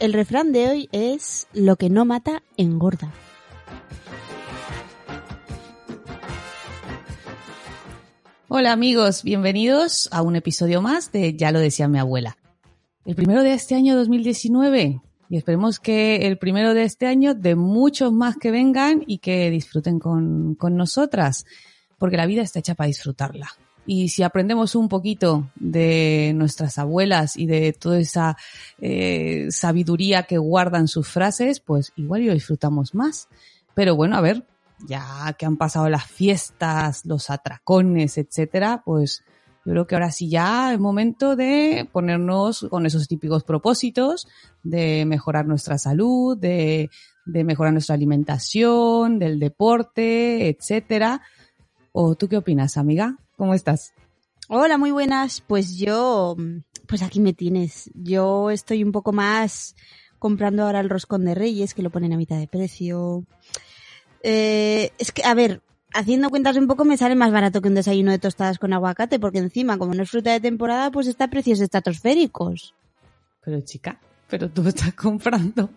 El refrán de hoy es lo que no mata engorda. Hola amigos, bienvenidos a un episodio más de Ya lo decía mi abuela. El primero de este año 2019 y esperemos que el primero de este año de muchos más que vengan y que disfruten con, con nosotras, porque la vida está hecha para disfrutarla. Y si aprendemos un poquito de nuestras abuelas y de toda esa eh, sabiduría que guardan sus frases, pues igual lo disfrutamos más. Pero bueno, a ver, ya que han pasado las fiestas, los atracones, etcétera, pues yo creo que ahora sí ya es momento de ponernos con esos típicos propósitos de mejorar nuestra salud, de, de mejorar nuestra alimentación, del deporte, etcétera. ¿O tú qué opinas, amiga? ¿Cómo estás? Hola, muy buenas. Pues yo, pues aquí me tienes. Yo estoy un poco más comprando ahora el roscón de Reyes, que lo ponen a mitad de precio. Eh, es que, a ver, haciendo cuentas un poco me sale más barato que un desayuno de tostadas con aguacate, porque encima, como no es fruta de temporada, pues está a precios estratosféricos. Pero chica, pero tú estás comprando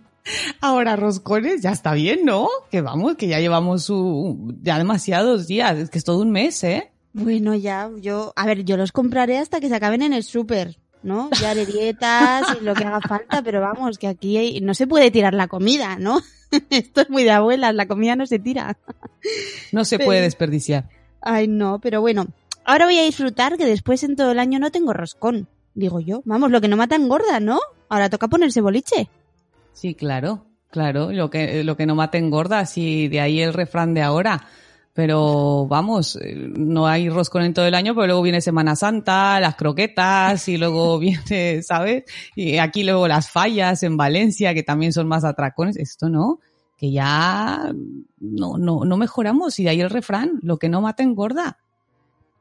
ahora roscones, ya está bien, ¿no? Que vamos, que ya llevamos su, ya demasiados días, es que es todo un mes, ¿eh? Bueno, ya, yo, a ver, yo los compraré hasta que se acaben en el súper, ¿no? Ya haré dietas y lo que haga falta, pero vamos, que aquí hay- no se puede tirar la comida, ¿no? Esto es muy de abuelas, la comida no se tira. No se Pero- puede desperdiciar. Ay, no, pero bueno, ahora voy a disfrutar que después en todo el año no tengo roscón, digo yo. Vamos, lo que no mata engorda, ¿no? Ahora toca ponerse boliche. Sí, claro, claro, lo que, lo que no mate engorda, así de ahí el refrán de ahora. Pero vamos, eh, no hay roscón en todo el año, pero luego viene Semana Santa, las croquetas y luego viene, ¿sabes? Y aquí luego las fallas en Valencia, que también son más atracones. Esto no, que ya no, no, no mejoramos y de ahí el refrán, lo que no mata engorda.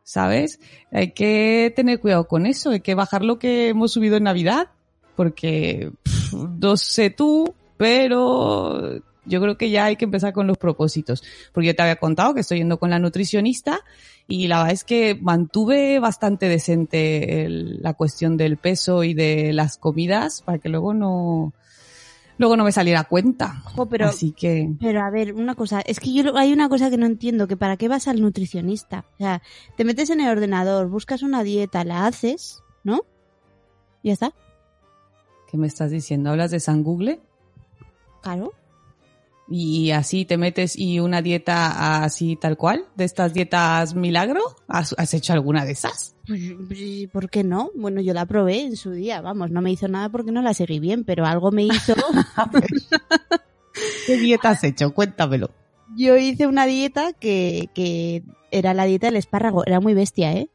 ¿Sabes? Hay que tener cuidado con eso, hay que bajar lo que hemos subido en Navidad, porque pff, no sé tú, pero yo creo que ya hay que empezar con los propósitos. Porque yo te había contado que estoy yendo con la nutricionista y la verdad es que mantuve bastante decente el- la cuestión del peso y de las comidas para que luego no, luego no me saliera cuenta. Jo, pero, Así que, pero a ver, una cosa, es que yo hay una cosa que no entiendo, que para qué vas al nutricionista. O sea, te metes en el ordenador, buscas una dieta, la haces, ¿no? Y ya está, ¿qué me estás diciendo? ¿Hablas de San Google? claro. Y así te metes y una dieta así tal cual, de estas dietas milagro, ¿has, has hecho alguna de esas? Pues, ¿Por qué no? Bueno, yo la probé en su día, vamos, no me hizo nada porque no la seguí bien, pero algo me hizo. ¿Qué dieta has hecho? Cuéntamelo. yo hice una dieta que, que era la dieta del espárrago, era muy bestia, ¿eh?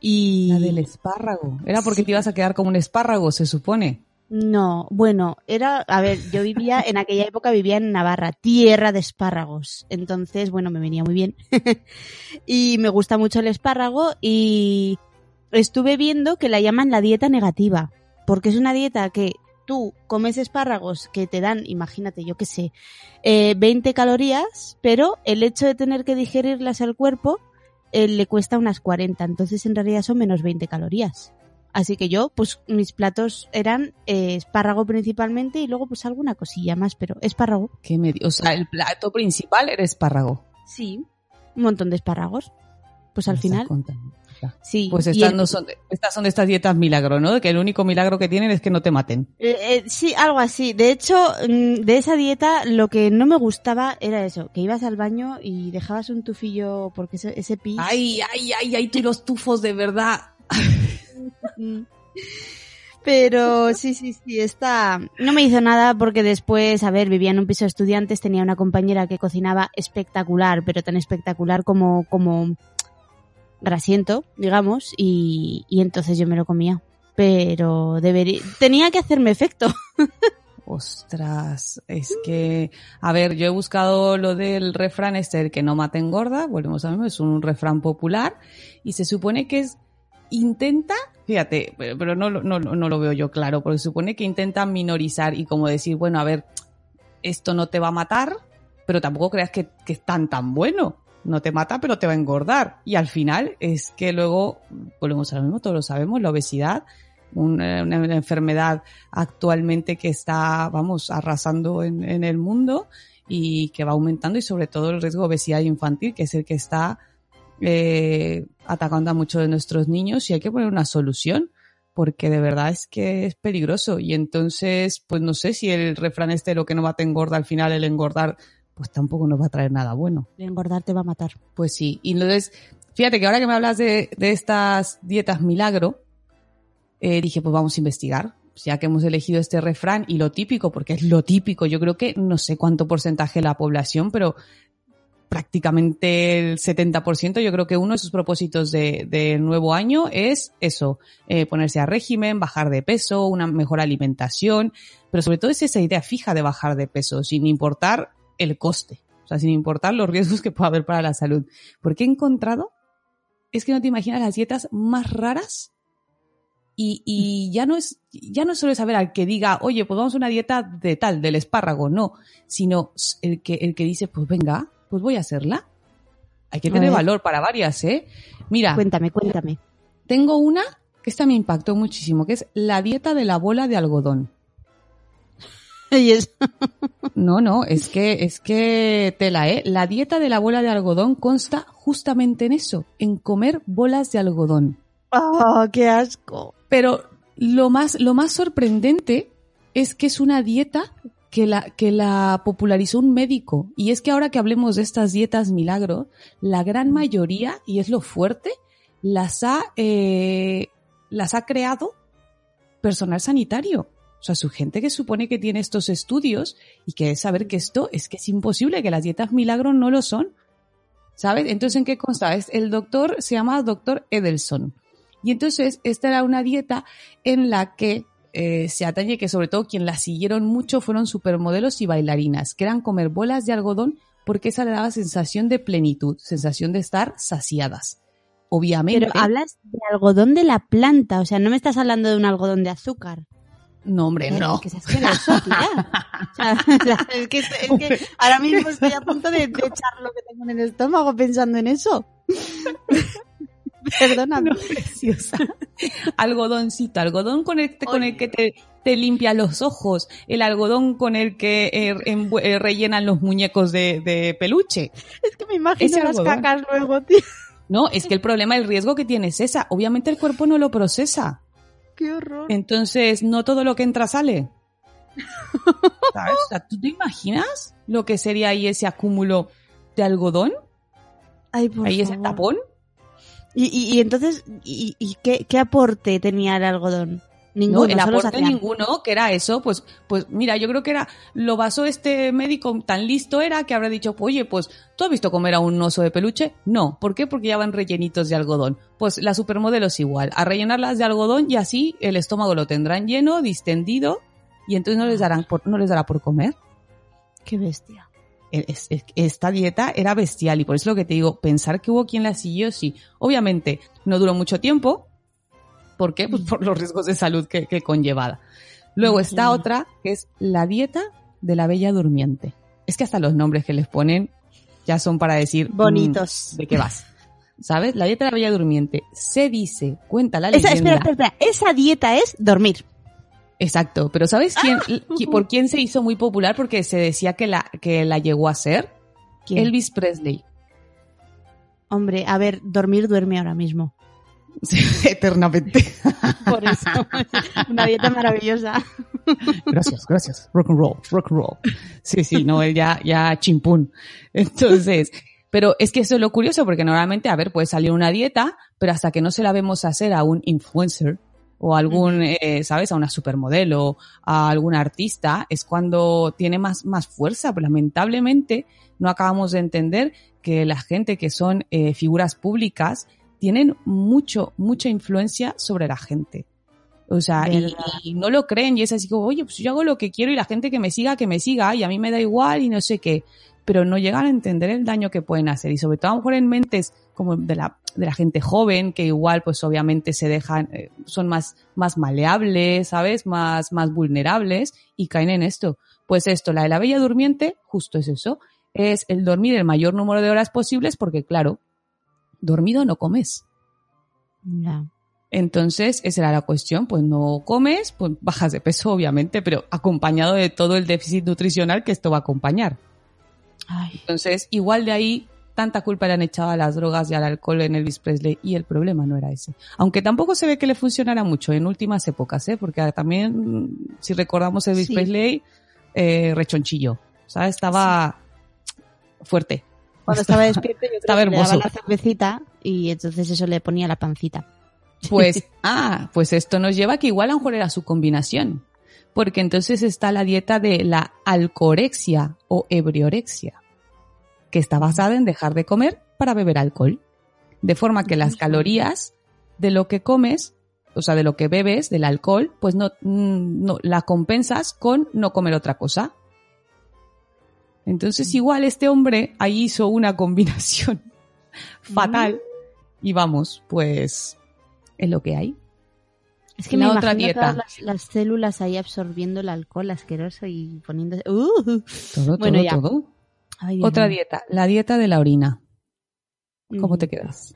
Y La del espárrago. Era porque Sí. te ibas a quedar como un espárrago, se supone. No, bueno, era, a ver, yo vivía, en aquella época vivía en Navarra, tierra de espárragos. Entonces, bueno, me venía muy bien. y me gusta mucho el espárrago y estuve viendo que la llaman la dieta negativa, porque es una dieta que tú comes espárragos que te dan, imagínate, yo qué sé, eh, 20 calorías, pero el hecho de tener que digerirlas al cuerpo eh, le cuesta unas 40, entonces en realidad son menos 20 calorías. Así que yo, pues mis platos eran eh, espárrago principalmente y luego pues alguna cosilla más, pero espárrago. ¿Qué me O sea, el plato principal era espárrago. Sí. Un montón de espárragos. Pues al final, sí. Pues estas, el- no son, estas son de estas dietas milagro, ¿no? De que el único milagro que tienen es que no te maten. Eh, eh, sí, algo así. De hecho, mm, de esa dieta lo que no me gustaba era eso, que ibas al baño y dejabas un tufillo porque ese, ese pis... Ay, ay, ay, ay, tú y los tufos de verdad. Pero sí, sí, sí, está... No me hizo nada porque después, a ver, vivía en un piso de estudiantes, tenía una compañera que cocinaba espectacular, pero tan espectacular como, como grasiento, digamos, y, y entonces yo me lo comía. Pero debería... Tenía que hacerme efecto. Ostras, es que, a ver, yo he buscado lo del refrán este, el que no mata engorda, volvemos a ver, es un refrán popular, y se supone que es, intenta, fíjate, pero, no, no, no lo veo yo claro, porque supone que intenta minorizar y como decir, bueno, a ver, esto no te va a matar, pero tampoco creas que, que es tan tan bueno. No te mata, pero te va a engordar. Y al final es que luego, volvemos a lo mismo, todos lo sabemos, la obesidad, una, una- una enfermedad actualmente que está, vamos, arrasando en, en el mundo y que va aumentando y sobre todo el riesgo de obesidad infantil, que es el que está eh, atacando a muchos de nuestros niños y hay que poner una solución porque de verdad es que es peligroso y entonces pues no sé si el refrán este lo que no mata engorda al final el engordar pues tampoco nos va a traer nada bueno. El engordar te va a matar. Pues sí, y entonces fíjate que ahora que me hablas de, de estas dietas milagro eh, dije pues vamos a investigar ya que hemos elegido este refrán y lo típico, porque es lo típico, yo creo que no sé cuánto porcentaje de la población, pero prácticamente el 70%, yo creo que uno de sus propósitos de, de nuevo año es eso, eh, ponerse a régimen, bajar de peso, una mejor alimentación, pero sobre todo es esa idea fija de bajar de peso, sin importar el coste, o sea, sin importar los riesgos que pueda haber para la salud. Porque he encontrado, es que no te imaginas las dietas más raras y, y ya no es, ya no solo saber al que diga, oye, pues vamos a una dieta de tal, del espárrago, no, sino el que, el que dice, pues venga, pues voy a hacerla. Hay que tener valor para varias, ¿eh? Mira, Cuéntame, cuéntame. tengo una que esta me impactó muchísimo, que es la dieta de la bola de algodón. Y No, no, es que, es que tela, ¿eh? La dieta de la bola de algodón consta justamente en eso, en comer bolas de algodón. ¡Oh, qué asco! Pero lo más, lo más sorprendente es que es una dieta que la, que la popularizó un médico. Y es que ahora que hablemos de estas dietas milagro, la gran mayoría, y es lo fuerte, las ha, eh, las ha creado personal sanitario. O sea, su gente que supone que tiene estos estudios y que es saber que esto es que es imposible, que las dietas milagro no lo son. ¿Sabes? Entonces, ¿en qué consta? Es, el doctor se llama doctor Edelson. Y entonces, esta era una dieta en la que eh, se atañe que sobre todo quien la siguieron mucho fueron supermodelos y bailarinas, que eran comer bolas de algodón porque esa le daba sensación de plenitud, sensación de estar saciadas. Obviamente. Pero hablas de algodón de la planta, o sea, no me estás hablando de un algodón de azúcar. No, hombre, no. Que es asqueroso, tía. O sea, es, que, es que ahora mismo estoy a punto de, de echar lo que tengo en el estómago pensando en eso. Perdóname. No, preciosa. Algodoncito, algodón con el, con el que te, te limpia los ojos, el algodón con el que eh, eh, rellenan los muñecos de, de peluche. Es que me imagino Ese las algodón. cacas luego, tío. No, es que el problema, el riesgo que tiene es esa. Obviamente el cuerpo no lo procesa. Qué horror. Entonces, no todo lo que entra sale. ¿Sabes? O sea, ¿tú te imaginas lo que sería ahí ese acúmulo de algodón? Ay, por ahí ese favor. tapón. Y, y, y entonces, ¿y, y qué, qué aporte tenía el algodón? No, Ninguno, el solo aporte ninguno, que era eso, pues, pues mira, yo creo que era, lo basó este médico tan listo era que habrá dicho, oye, pues, ¿tú has visto comer a un oso de peluche? No, ¿por qué? Porque ya van rellenitos de algodón. Pues la supermodelo es igual, a rellenarlas de algodón y así el estómago lo tendrán lleno, distendido, y entonces no les darán por, no les dará por comer. Qué bestia. Es- es- esta dieta era bestial y por eso lo que te digo, pensar que hubo quien la siguió, sí. Obviamente no duró mucho tiempo. ¿Por qué? Pues por los riesgos de salud que, que conllevaba. Luego está otra que es la dieta de la bella durmiente. Es que hasta los nombres que les ponen ya son para decir mm, Bonitos. de qué vas. ¿sabes? La dieta de la bella durmiente. Se dice, cuenta la Esa, leyenda. espera, espera, espera. Esa dieta es dormir. Exacto, pero ¿sabes quién, qui- por quién se hizo muy popular? Porque se decía que la, que la llegó a ser ¿Quién? Elvis Presley. Hombre, a ver, dormir duerme ahora mismo. Eternamente. Por eso. Una dieta maravillosa. Gracias, gracias. Rock and roll, rock and roll. Sí, sí, no, él ya, ya chimpún. Entonces, pero es que eso es lo curioso porque normalmente, a ver, puede salir una dieta, pero hasta que no se la vemos hacer a un influencer o algún, eh, ¿sabes? A una supermodelo, a algún artista, es cuando tiene más, más fuerza. Pero lamentablemente no acabamos de entender que la gente que son eh, figuras públicas tienen mucho, mucha influencia sobre la gente. O sea, y, y no lo creen y es así como, oye, pues yo hago lo que quiero y la gente que me siga, que me siga y a mí me da igual y no sé qué. Pero no llegan a entender el daño que pueden hacer y sobre todo a lo mejor en mentes como de la, de la gente joven que igual pues obviamente se dejan, eh, son más, más maleables, ¿sabes? Más, más vulnerables y caen en esto. Pues esto, la de la bella durmiente, justo es eso, es el dormir el mayor número de horas posibles porque claro, dormido no comes. Entonces, esa era la cuestión, pues no comes, pues bajas de peso, obviamente, pero acompañado de todo el déficit nutricional que esto va a acompañar. Ay. Entonces, igual de ahí, tanta culpa le han echado a las drogas y al alcohol en Elvis Presley, y el problema no era ese. Aunque tampoco se ve que le funcionara mucho en últimas épocas, ¿eh? Porque también, mm, si recordamos Elvis Sí. Presley, eh, rechonchillo, ¿sabes? Estaba fuerte. Cuando estaba despierto yo creo Estaba que le daba hermoso. la cervecita y entonces eso le ponía la pancita. Pues, ah, pues esto nos lleva a que igual a lo mejor era su combinación. Porque entonces está la dieta de la alcorexia o ebriorexia, que está basada en dejar de comer para beber alcohol. De forma que las calorías de lo que comes, o sea, de lo que bebes, del alcohol, pues no, mm, no la compensas con no comer otra cosa. Entonces igual este hombre ahí hizo una combinación fatal. Y vamos, pues es lo que hay. Es que La me otra dieta. todas las, las células ahí absorbiendo el alcohol asqueroso y poniéndose... ¡Uh! Todo, Bueno, todo, ya. todo. Ay, Otra mío. dieta, la dieta de la orina. ¿Cómo Mm, te quedas?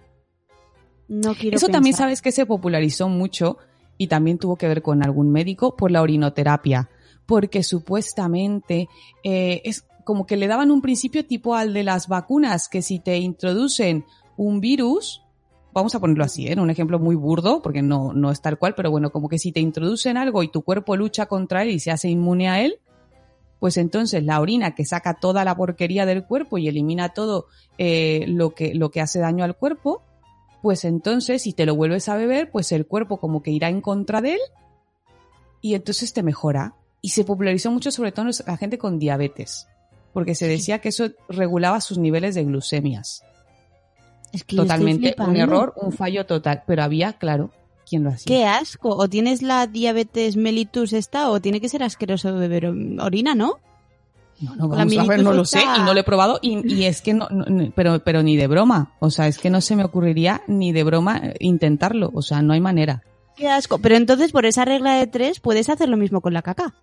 No quiero Eso también sabes que se popularizó mucho y también tuvo que ver con algún médico por la orinoterapia, porque supuestamente eh, es como que le daban un principio tipo al de las vacunas, que si te introducen un virus, vamos a ponerlo así, ¿eh? en un ejemplo muy burdo, porque no, no es tal cual, pero bueno, como que si te introducen algo y tu cuerpo lucha contra él y se hace inmune a él, pues entonces la orina que saca toda la porquería del cuerpo y elimina todo eh, lo, que, lo que hace daño al cuerpo, pues entonces si te lo vuelves a beber, pues el cuerpo como que irá en contra de él y entonces te mejora. Y se popularizó mucho sobre todo la gente con diabetes, porque se decía que eso regulaba sus niveles de glucemias. Es que Totalmente un error, un fallo total, pero había, claro, quien lo hacía. Qué asco. O tienes la diabetes mellitus esta o tiene que ser asqueroso beber orina, ¿no? No, no, vamos a ver, militus no lo sé y no lo he probado y, y es que no, pero, pero ni de broma, o sea, es que no se me ocurriría ni de broma eh, intentarlo, o sea, no hay manera. Qué asco. Pero entonces por esa regla de tres puedes hacer lo mismo con la caca.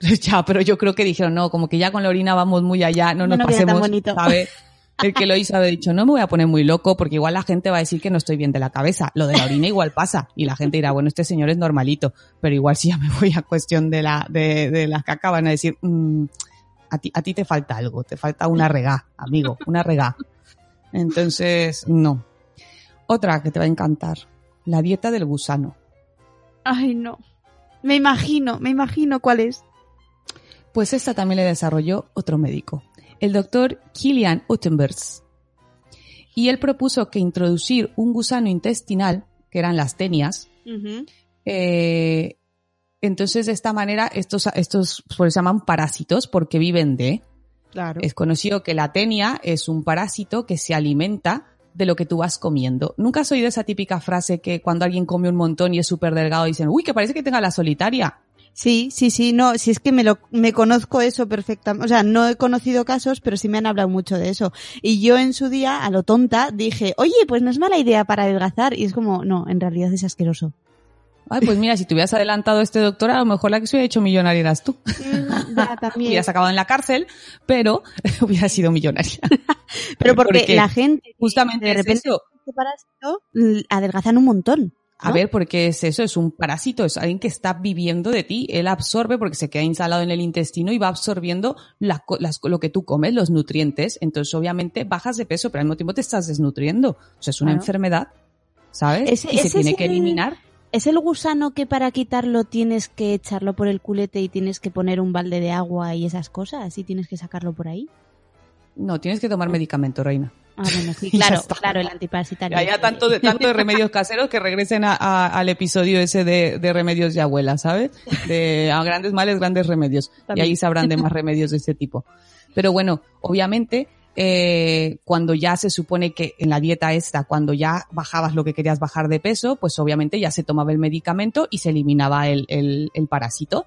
ya, pero yo creo que dijeron, no, como que ya con la orina vamos muy allá, no No, nos pasemos, bonito. ¿sabes? El que lo hizo había dicho, no me voy a poner muy loco porque igual la gente va a decir que no estoy bien de la cabeza. Lo de la orina igual pasa y la gente dirá, bueno, este señor es normalito, pero igual si ya me voy a cuestión de la, de, de la caca van a decir, "Mm, a ti, a ti te falta algo, te falta una regá, amigo, una regá. Entonces, no. Otra que te va a encantar, la dieta del gusano. Ay, no. Me imagino, me imagino cuál es. Pues esta también le desarrolló otro médico, el doctor Kilian Uttenbergs. Y él propuso que introducir un gusano intestinal, que eran las tenias, eh, entonces de esta manera estos, estos pues, se llaman parásitos porque viven de. Claro. Es conocido que la tenia es un parásito que se alimenta de lo que tú vas comiendo. Nunca has oído esa típica frase que cuando alguien come un montón y es súper delgado dicen, uy, que parece que tenga la solitaria. Sí, sí, sí, no, si es que me lo, me conozco eso perfectamente, o sea, no he conocido casos, pero sí me han hablado mucho de eso. Y yo en su día, a lo tonta, dije, oye, pues no es mala idea para adelgazar, y es como, no, en realidad es asqueroso. Ay, pues mira, si te hubieras adelantado este doctor, a lo mejor la que se hubiera hecho millonaria eras tú. Ya, también. Hubieras acabado en la cárcel, pero hubiera sido millonaria. Pero porque, Porque la gente Justamente de es repente eso. l- adelgazan un montón. A ¿no? ver, porque es eso, es un parásito, es alguien que está viviendo de ti. Él absorbe porque se queda instalado en el intestino y va absorbiendo las co- las- lo que tú comes, los nutrientes. Entonces, obviamente, bajas de peso, pero al mismo tiempo te estás desnutriendo. O sea, es una Claro. enfermedad, ¿sabes? Ese- y se tiene es que el- eliminar. ¿Es el gusano que para quitarlo tienes que echarlo por el culete y tienes que poner un balde de agua y esas cosas? ¿Y tienes que sacarlo por ahí? No, tienes que tomar medicamento, reina. Ah, bueno, sí, claro, claro, el antiparasitario. Sí. tanto de, tanto de remedios caseros que regresen a- a- al episodio ese de, de remedios de abuela, ¿sabes? De a grandes males, grandes remedios. Y ahí sabrán de más remedios de este tipo. Pero bueno, obviamente, eh, cuando ya se supone que en la dieta esta, cuando ya bajabas lo que querías bajar de peso, pues obviamente ya se tomaba el medicamento y se eliminaba el, el, el parásito.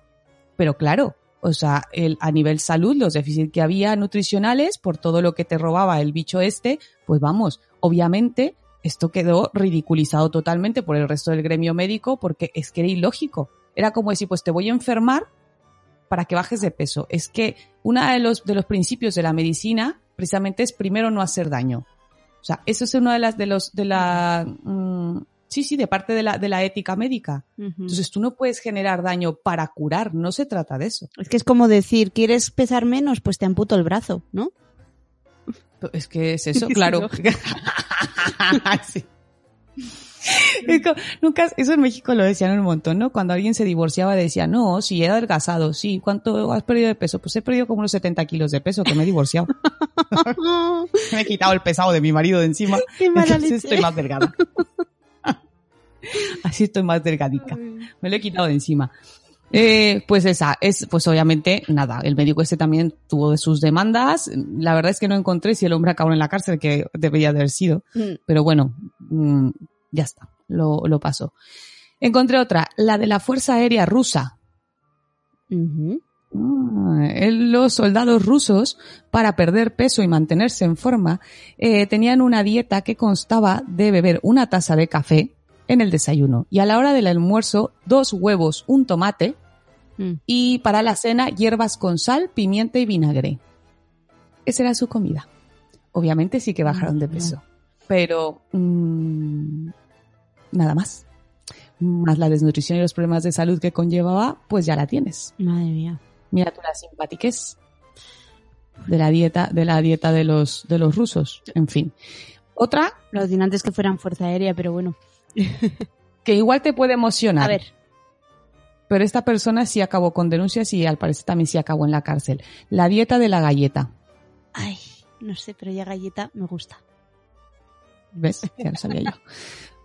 Pero claro, o sea, el, a nivel salud, los déficits que había nutricionales, por todo lo que te robaba el bicho este, pues vamos, obviamente esto quedó ridiculizado totalmente por el resto del gremio médico porque es que era ilógico. Era como decir, pues te voy a enfermar para que bajes de peso. Es que uno de los, de los principios de la medicina precisamente es primero no hacer daño. O sea, eso es uno de las, de los, de la, mm, sí, sí, de parte de la, de la ética médica. Entonces tú no puedes generar daño para curar, no se trata de eso. Es que es como decir, ¿quieres pesar menos? Pues te amputo el brazo, ¿no? Es que es eso, claro. Sí. Es co- nunca, eso en México lo decían un montón, ¿no? Cuando alguien se divorciaba decía, no, si he adelgazado, sí, ¿cuánto has perdido de peso? Pues he perdido como unos 70 kilos de peso, que me he divorciado. me he quitado el pesado de mi marido de encima, entonces leche. estoy más delgada. Así estoy más delgadica. Me lo he quitado de encima. Eh, pues esa, es, pues obviamente, nada, el médico este también tuvo de sus demandas. La verdad es que no encontré si el hombre acabó en la cárcel, que debería de haber sido. Mm. Pero bueno, mm, ya está, lo, lo paso. Encontré otra, la de la Fuerza Aérea Rusa. Ah, los soldados rusos, para perder peso y mantenerse en forma, eh, tenían una dieta que constaba de beber una taza de café en el desayuno y a la hora del almuerzo dos huevos, un tomate Mm. y para la cena hierbas con sal, pimienta y vinagre. Esa era su comida. Obviamente sí que bajaron de peso, pero mm, nada más. Más la desnutrición y los problemas de salud que conllevaba, pues ya la tienes. Madre mía. Mira tú la simpatiquez de la dieta, de la dieta de los, de los rusos. En fin. Otra Lo alucinante es que fueran fuerza aérea, pero bueno. Que igual te puede emocionar. A ver. Pero esta persona sí acabó con denuncias y al parecer también sí acabó en la cárcel. La dieta de la galleta. Ay, no sé, pero ya galleta me gusta. ¿Ves? Ya lo sabía yo.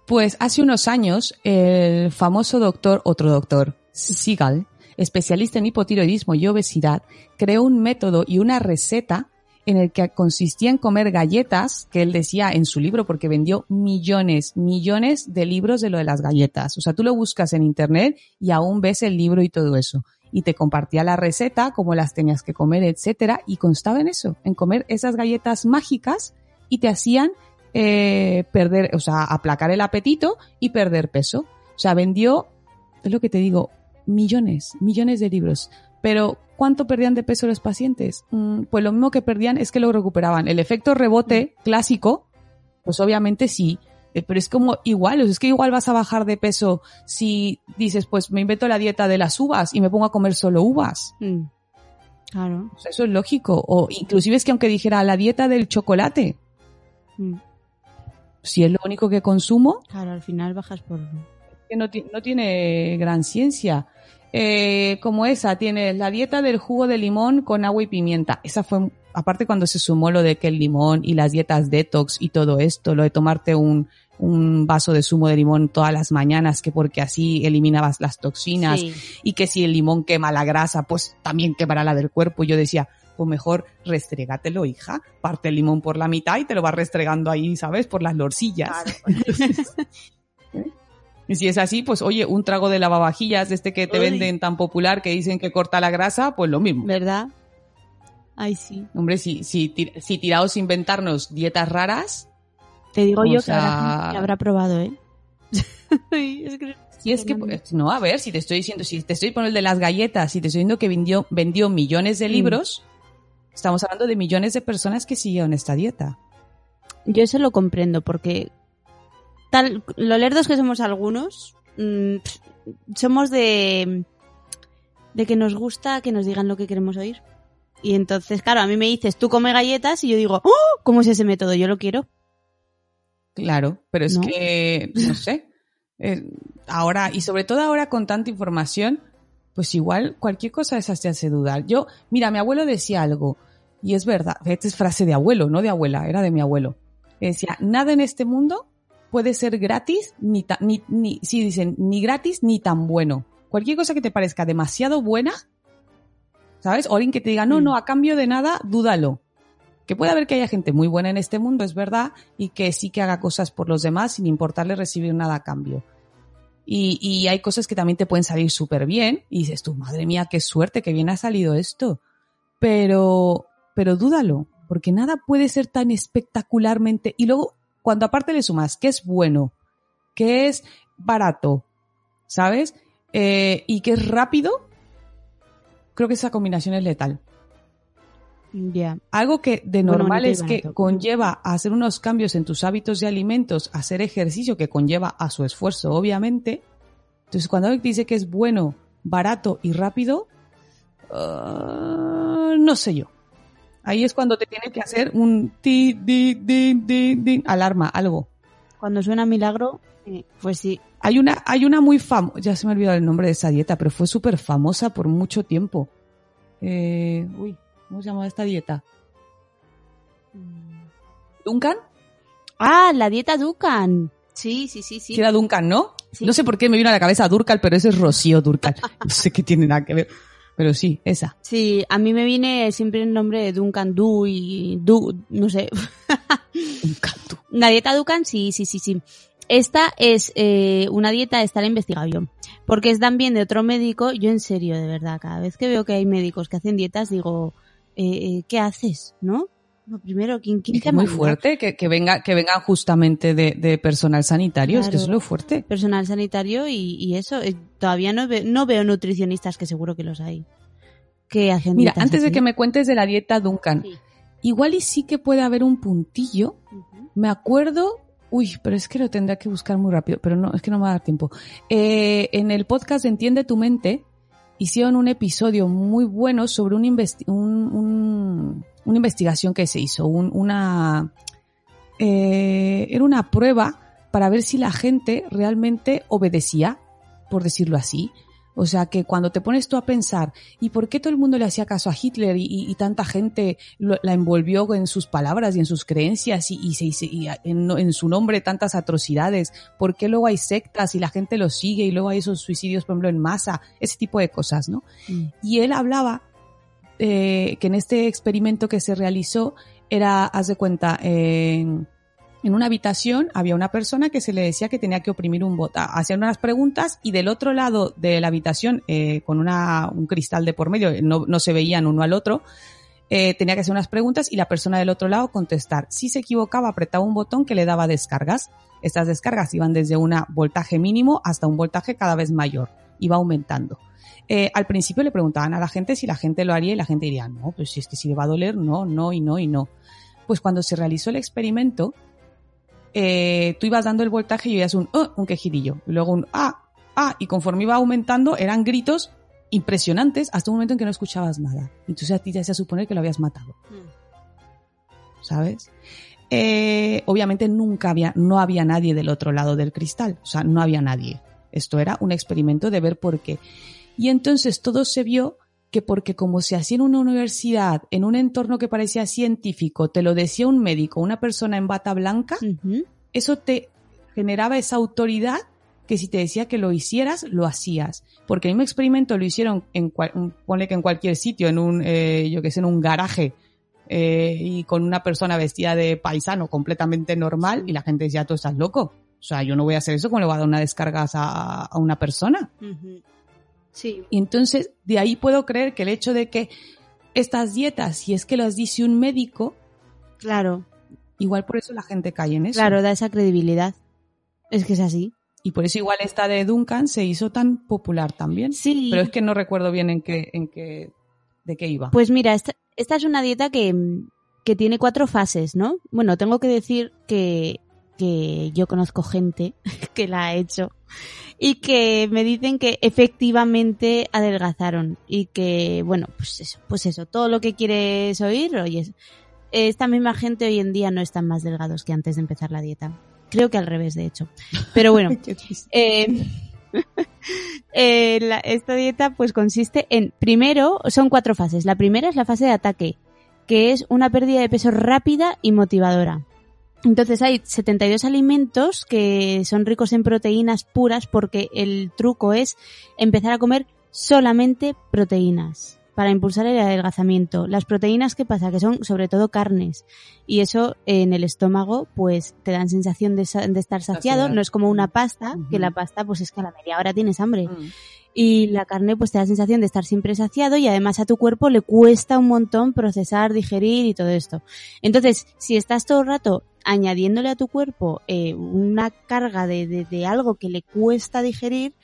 Pues hace unos años, el famoso doctor, otro doctor, Seagal, especialista en hipotiroidismo y obesidad, creó un método y una receta en el que consistía en comer galletas, que él decía en su libro, porque vendió millones, millones de libros de lo de las galletas. O sea, tú lo buscas en internet y aún ves el libro y todo eso. Y te compartía la receta, cómo las tenías que comer, etcétera, y constaba en eso, en comer esas galletas mágicas y te hacían eh, perder, o sea, aplacar el apetito y perder peso. O sea, vendió, es lo que te digo, millones, millones de libros. Pero, ¿cuánto perdían de peso los pacientes? Mm, pues lo mismo que perdían es que lo recuperaban. El efecto rebote clásico, pues obviamente sí, eh, pero es como igual, o sea, es que igual vas a bajar de peso si dices, pues me invento la dieta de las uvas y me pongo a comer solo uvas. Mm. Claro. O sea, eso es lógico. O inclusive es que aunque dijera la dieta del chocolate, Mm. si es lo único que consumo, Claro, al final bajas por... que no, no tiene gran ciencia. Eh, como esa, tienes la dieta del jugo de limón con agua y pimienta. Esa fue, aparte cuando se sumó lo de que el limón y las dietas detox y todo esto, lo de tomarte un, un vaso de zumo de limón todas las mañanas, que porque así eliminabas las toxinas Sí. y que si el limón quema la grasa, pues también quemará la del cuerpo. Yo decía, pues mejor restregatelo, hija. Parte el limón por la mitad y te lo vas restregando ahí, ¿sabes? Por las lorcillas. Y si es así, pues oye, un trago de lavavajillas este que te Uy. venden tan popular que dicen que corta la grasa, pues lo mismo. ¿Verdad? Ay, sí. Hombre, si, si, si tirados a inventarnos dietas raras, Te digo yo sea- que habrá, que habrá probado, ¿eh? Es que- Y es que, pues, no, a ver, si te estoy diciendo, si te estoy poniendo el de las galletas, si te estoy diciendo que vendió, vendió millones de Mm. libros, estamos hablando de millones de personas que siguieron esta dieta. Yo eso lo comprendo porque tal lo lerdos que somos algunos, mm, somos de de que nos gusta que nos digan lo que queremos oír. Y entonces, claro, a mí me dices, tú come galletas y yo digo, ¡Oh! ¿cómo es ese método? Yo lo quiero. Claro, pero es ¿No? que, no sé, eh, ahora, y sobre todo ahora con tanta información, pues igual cualquier cosa de esas te hace dudar. Yo, mira, mi abuelo decía algo, y es verdad, esta es frase de abuelo, no de abuela, era de mi abuelo. Decía, nada en este mundo puede ser gratis, ni, ta- ni, ni, sí, dicen, ni gratis ni tan bueno. Cualquier cosa que te parezca demasiado buena, ¿sabes? O alguien que te diga, no, Mm. no, a cambio de nada, dúdalo. Que puede haber que haya gente muy buena en este mundo, es verdad, y que sí que haga cosas por los demás sin importarle recibir nada a cambio. Y, y hay cosas que también te pueden salir súper bien, y dices tú, madre mía, qué suerte, que bien ha salido esto. Pero, pero dúdalo, porque nada puede ser tan espectacularmente. Y luego, cuando aparte le sumas que es bueno, que es barato, ¿sabes? Eh, y que es rápido, creo que esa combinación es letal. Ya. Algo que de normal es que conlleva a hacer unos cambios en tus hábitos de alimentos, hacer ejercicio que conlleva a su esfuerzo, obviamente. Entonces, cuando alguien dice que es bueno, barato y rápido, ah, no sé yo. Ahí es cuando te tiene que hacer un ti, di, di, di, di, alarma, algo. Cuando suena milagro, eh, pues sí. Hay una, hay una muy famosa, ya se me ha olvidado el nombre de esa dieta, pero fue súper famosa por mucho tiempo. Eh, uy, ¿cómo se llamaba esta dieta? ¿Duncan? Ah, la dieta Dukan. Sí, sí, sí, sí. Que era Duncan, ¿no? Sí. No sé por qué me vino a la cabeza Durcal, pero ese es Rocío Durcal. No sé qué tiene nada que ver. Pero sí, esa. Sí, a mí me viene siempre el nombre de Duncan Du y Du, no sé. Duncan. La dieta Dukan, sí, sí, sí, sí. Esta es eh, una dieta, esta la he investigado yo. Porque es también de otro médico. Yo en serio, de verdad, cada vez que veo que hay médicos que hacen dietas, digo, eh, eh, ¿qué haces? ¿No? Primero, ¿quién, quién Es muy fuerte que, que venga, que vengan justamente de, de personal sanitario. Es que es lo fuerte. Personal sanitario y, y eso. eh, todavía no, ve- no veo nutricionistas, que seguro que los hay. Que hacen Mira, antes de que me cuentes de la dieta Duncan, Sí. igual y sí que puede haber un puntillo. Me acuerdo, uy, pero es que lo tendré que buscar muy rápido, pero no, es que no me va a dar tiempo. Eh, en el podcast de Entiende tu mente, hicieron un episodio muy bueno sobre un un- un- una investigación que se hizo, un- una, eh, era una prueba para ver si la gente realmente obedecía, por decirlo así. O sea, que cuando te pones tú a pensar, ¿y por qué todo el mundo le hacía caso a Hitler y, y- y tanta gente lo- la envolvió en sus palabras y en sus creencias y, y se, en, en su nombre tantas atrocidades? ¿Por qué luego hay sectas y la gente los sigue y luego hay esos suicidios, por ejemplo, en masa? Ese tipo de cosas, ¿no? Mm. Y él hablaba eh, que en este experimento que se realizó era, haz de cuenta, en, una habitación había una persona que se le decía que tenía que oprimir un botón, hacían unas preguntas y del otro lado de la habitación, eh, con una, un cristal de por medio, no, no se veían uno al otro, eh, tenía que hacer unas preguntas y la persona del otro lado contestar. Si se equivocaba, apretaba un botón que le daba descargas. Estas descargas iban desde un voltaje mínimo hasta un voltaje cada vez mayor. Iba aumentando. Eh, al principio le preguntaban a la gente si la gente lo haría y la gente diría, no, pues si es que si le va a doler, no, no y no y no. Pues cuando se realizó el experimento, eh, tú ibas dando el voltaje y oías un, "Oh", un quejidillo, y luego un ah, ah, y conforme iba aumentando eran gritos impresionantes hasta un momento en que no escuchabas nada. Entonces a ti te hacía suponer que lo habías matado. ¿sabes? Eh, obviamente nunca había, no había nadie del otro lado del cristal, o sea, no había nadie. Esto era un experimento de ver por qué. Y entonces todo se vio que porque como se hacía en una universidad, en un entorno que parecía científico, te lo decía un médico, una persona en bata blanca, eso te generaba esa autoridad que si te decía que lo hicieras, lo hacías. Porque el mismo experimento lo hicieron en, cual- un- ponle que en cualquier sitio, en un, eh, yo que sé, en un garaje, eh, y con una persona vestida de paisano completamente normal, y la gente decía, tú estás loco. O sea, yo no voy a hacer eso, ¿cómo le voy a dar una descarga a, a una persona? Ujú. Sí. Y entonces, de ahí puedo creer que el hecho de que estas dietas, si es que las dice un médico, Claro, igual por eso la gente cae en eso. claro, da esa credibilidad. Es que es así. Y por eso igual esta de Duncan se hizo tan popular también. Sí. Pero es que no recuerdo bien en qué, en qué, de qué iba. Pues mira, esta, esta es una dieta que, que tiene cuatro fases, ¿no? Bueno, tengo que decir que, que yo conozco gente que la ha hecho y que me dicen que efectivamente adelgazaron y que, bueno, pues eso, pues eso, todo lo que quieres oír, oye, esta misma gente hoy en día no están más delgados que antes de empezar la dieta. Creo que al revés, de hecho. Pero bueno, eh, eh, la- esta dieta pues consiste en, primero, son cuatro fases. La primera es la fase de ataque, que es una pérdida de peso rápida y motivadora. Entonces hay 72 alimentos que son ricos en proteínas puras porque el truco es empezar a comer solamente proteínas para impulsar el adelgazamiento. Las proteínas, ¿qué pasa? Que son sobre todo carnes y eso en el estómago pues te dan sensación de, de estar saciado. No es como una pasta, que la pasta pues es que a la media hora tienes hambre Mm. y la carne pues te da sensación de estar siempre saciado y además a tu cuerpo le cuesta un montón procesar, digerir y todo esto. Entonces, si estás todo el rato añadiéndole a tu cuerpo eh, una carga de, de- algo que le cuesta digerir,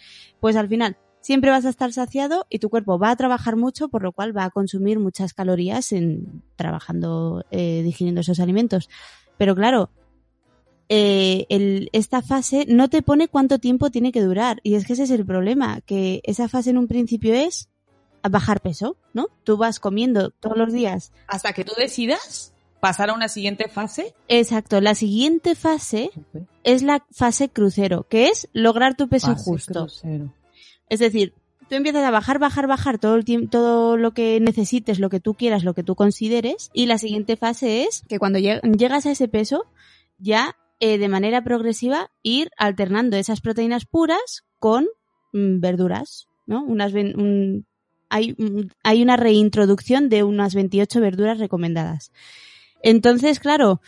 pues al final siempre vas a estar saciado y tu cuerpo va a trabajar mucho, por lo cual va a consumir muchas calorías en trabajando, eh, digiriendo esos alimentos. Pero claro, eh, esta fase no te pone cuánto tiempo tiene que durar. Y es que ese es el problema, que esa fase en un principio es bajar peso, ¿no? Tú vas comiendo todos los días. Hasta que tú decidas pasar a una siguiente fase. Exacto, la siguiente fase es la fase crucero, que es lograr tu peso Fase justo. crucero. Es decir, tú empiezas a bajar, bajar, bajar todo el tiempo, todo lo que necesites, lo que tú quieras, lo que tú consideres. Y la siguiente fase es que cuando lleg- llegas a ese peso, ya eh, de manera progresiva ir alternando esas proteínas puras con mm, verduras, ¿no? Unas ven- un- hay, hay una reintroducción de unas 28 verduras recomendadas. Entonces, claro,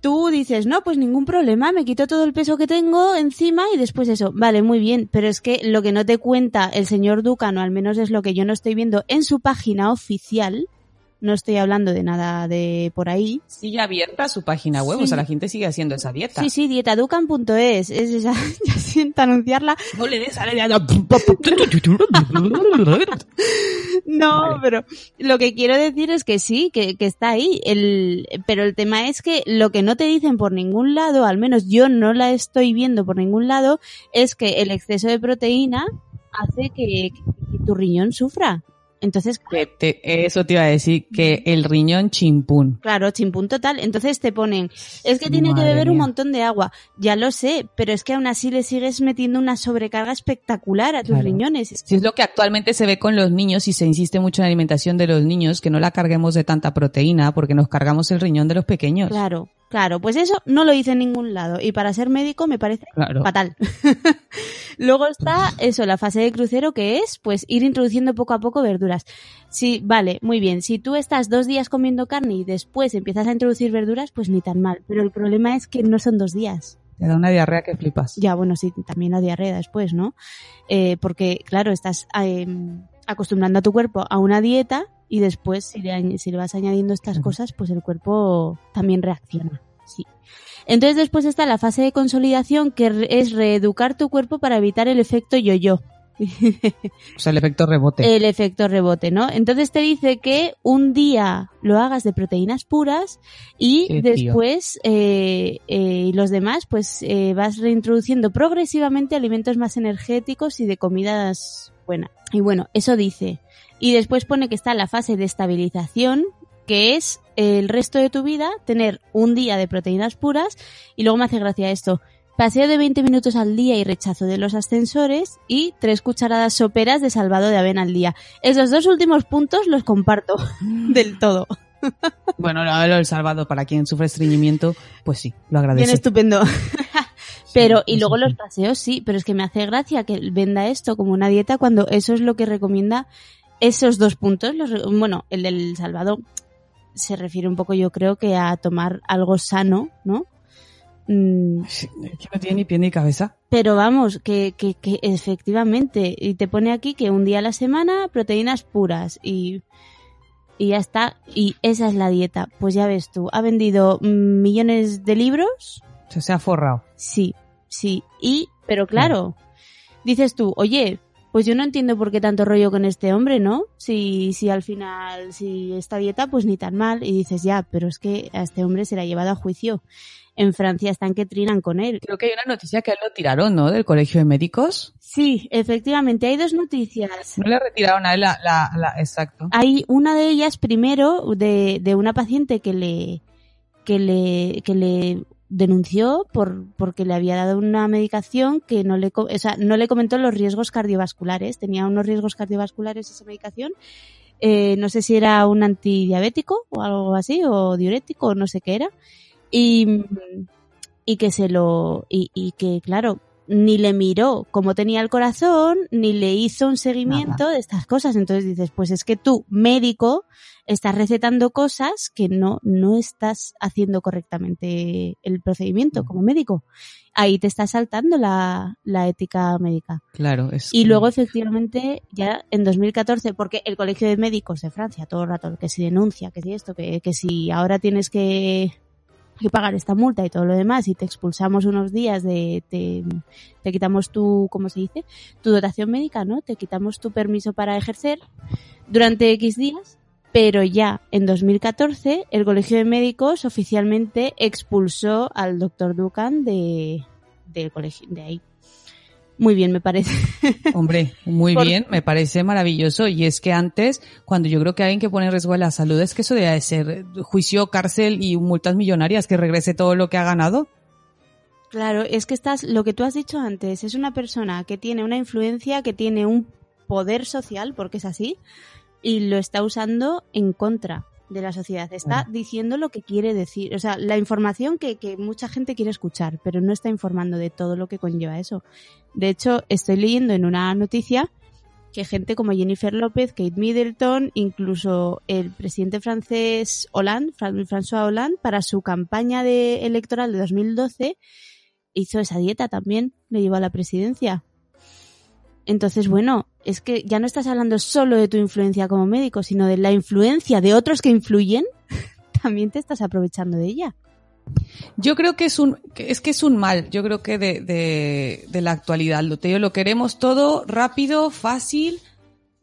tú dices, no, pues ningún problema, me quito todo el peso que tengo encima y después eso, vale, muy bien, pero es que lo que no te cuenta el señor Ducan, o al menos es lo que yo no estoy viendo en su página oficial, no estoy hablando de nada de por ahí. Sigue abierta su página web, Sí. o sea, la gente sigue haciendo esa dieta. Sí, sí, dietaducan.es, es esa, ya siento anunciarla. No le des a No, Vale. pero lo que quiero decir es que sí, que, que está ahí. El, pero el tema es que lo que no te dicen por ningún lado, al menos yo no la estoy viendo por ningún lado, es que el exceso de proteína hace que, que tu riñón sufra. Entonces, Que te- eso te iba a decir, que el riñón chimpún. claro, chimpún total. Entonces te ponen, es que tiene que beber un montón de agua. Ya lo sé, pero es que aún así le sigues metiendo una sobrecarga espectacular a tus Claro. riñones. Si es lo que actualmente se ve con los niños y se insiste mucho en la alimentación de los niños, que no la carguemos de tanta proteína porque nos cargamos el riñón de los pequeños. Claro, claro. Pues eso no lo dice en ningún lado. Y para ser médico me parece Claro. fatal. Luego está eso, la fase de crucero, que es pues ir introduciendo poco a poco verduras. Sí, vale, muy bien. Si tú estás dos días comiendo carne y después empiezas a introducir verduras, pues ni tan mal. Pero el problema es que no son dos días. Te da una diarrea que flipas. Ya, bueno, sí, también la diarrea después, ¿no? Eh, porque, claro, estás eh, acostumbrando a tu cuerpo a una dieta y después, si le, añ- si le vas añadiendo estas cosas, pues el cuerpo también reacciona. Sí. Entonces después está la fase de consolidación, que es reeducar tu cuerpo para evitar el efecto yo-yo. O sea, el efecto rebote. el efecto rebote, ¿no? Entonces te dice que un día lo hagas de proteínas puras y después eh, eh, los demás pues eh, vas reintroduciendo progresivamente alimentos más energéticos y de comidas Y bueno, eso dice. Y después pone que está la fase de estabilización, que es el resto de tu vida tener un día de proteínas puras y luego me hace gracia esto. Paseo de 20 minutos al día y rechazo de los ascensores y tres cucharadas soperas de salvado de avena al día. Esos dos últimos puntos los comparto del todo. Bueno, lo del salvado para quien sufre estreñimiento, pues sí, lo agradece. Bien estupendo. Pero, y luego los paseos sí, pero es que me hace gracia que venda esto como una dieta cuando eso es lo que recomienda esos dos puntos. Los, bueno, el del salvado se refiere un poco yo creo que a tomar algo sano, ¿no? Mm, Sí, no tiene ni pie ni cabeza. Pero vamos, que, que, que efectivamente, y te pone aquí que un día a la semana proteínas puras y, y ya está, y esa es la dieta. Pues ya ves tú, ha vendido millones de libros, O sea, se ha forrado. sí, sí, y Pero claro, dices tú, oye, pues yo no entiendo por qué tanto rollo con este hombre, ¿no? Si, si al final, si esta dieta, pues ni tan mal. Y dices, ya, pero es que a este hombre se le ha llevado a juicio. En Francia están que trinan con él. Creo que hay una noticia que a él lo tiraron, ¿no? Del colegio de médicos. Sí, efectivamente, hay dos noticias. No le retiraron a él la, la, la- exacto. Hay una de ellas primero de, de una paciente que le que le que le denunció por porque le había dado una medicación que no le o sea, no le comentó los riesgos cardiovasculares, tenía unos riesgos cardiovasculares esa medicación. Eh, no sé si era un antidiabético o algo así o diurético o no sé qué era. Y y que se lo y, y que claro ni le miró cómo tenía el corazón ni le hizo un seguimiento de estas cosas. Entonces dices pues es que tú médico estás recetando cosas que no no estás haciendo correctamente el procedimiento como médico. Ahí te está saltando la, la ética médica. Claro, es y que- luego efectivamente ya en 2014 porque el colegio de médicos de Francia todo el rato que si denuncia que si esto que, que si ahora tienes que que pagar esta multa y todo lo demás y te expulsamos unos días de te, quitamos tu cómo se dice tu dotación médica no te quitamos tu permiso para ejercer durante x días pero ya en 2014 el colegio de médicos oficialmente expulsó al doctor Ducan de del colegio de ahí muy bien me parece Hombre, muy Por- bien, me parece maravilloso. Y es que antes, cuando yo creo que alguien que pone en riesgo la salud, es que eso debe de ser juicio, cárcel y multas millonarias, que regrese todo lo que ha ganado. Claro, es que estás, lo que tú has dicho antes, es una persona que tiene una influencia, que tiene un poder social, porque es así, y lo está usando en contra de la sociedad. Está diciendo lo que quiere decir, o sea, la información que, que mucha gente quiere escuchar, pero no está informando de todo lo que conlleva eso. De hecho, estoy leyendo en una noticia que gente como Jennifer López, Kate Middleton, incluso el presidente francés Hollande, Fran- François Hollande, para su campaña de, electoral de 2012, hizo esa dieta también, le llevó a la presidencia. Entonces, bueno, es que ya no estás hablando solo de tu influencia como médico, sino de la influencia de otros que influyen, también te estás aprovechando de ella. Yo creo que es un, es que es un mal, yo creo que de, de, la actualidad. Lo, te lo queremos todo rápido, fácil,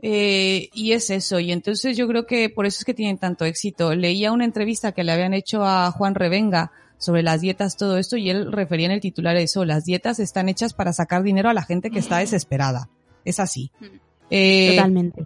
eh, y es eso. Y entonces yo creo que por eso es que tienen tanto éxito. Leía una entrevista que le habían hecho a Juan Revenga sobre las dietas, todo esto, y él refería en el titular eso, las dietas están hechas para sacar dinero a la gente que está desesperada. Es así. Eh, Totalmente.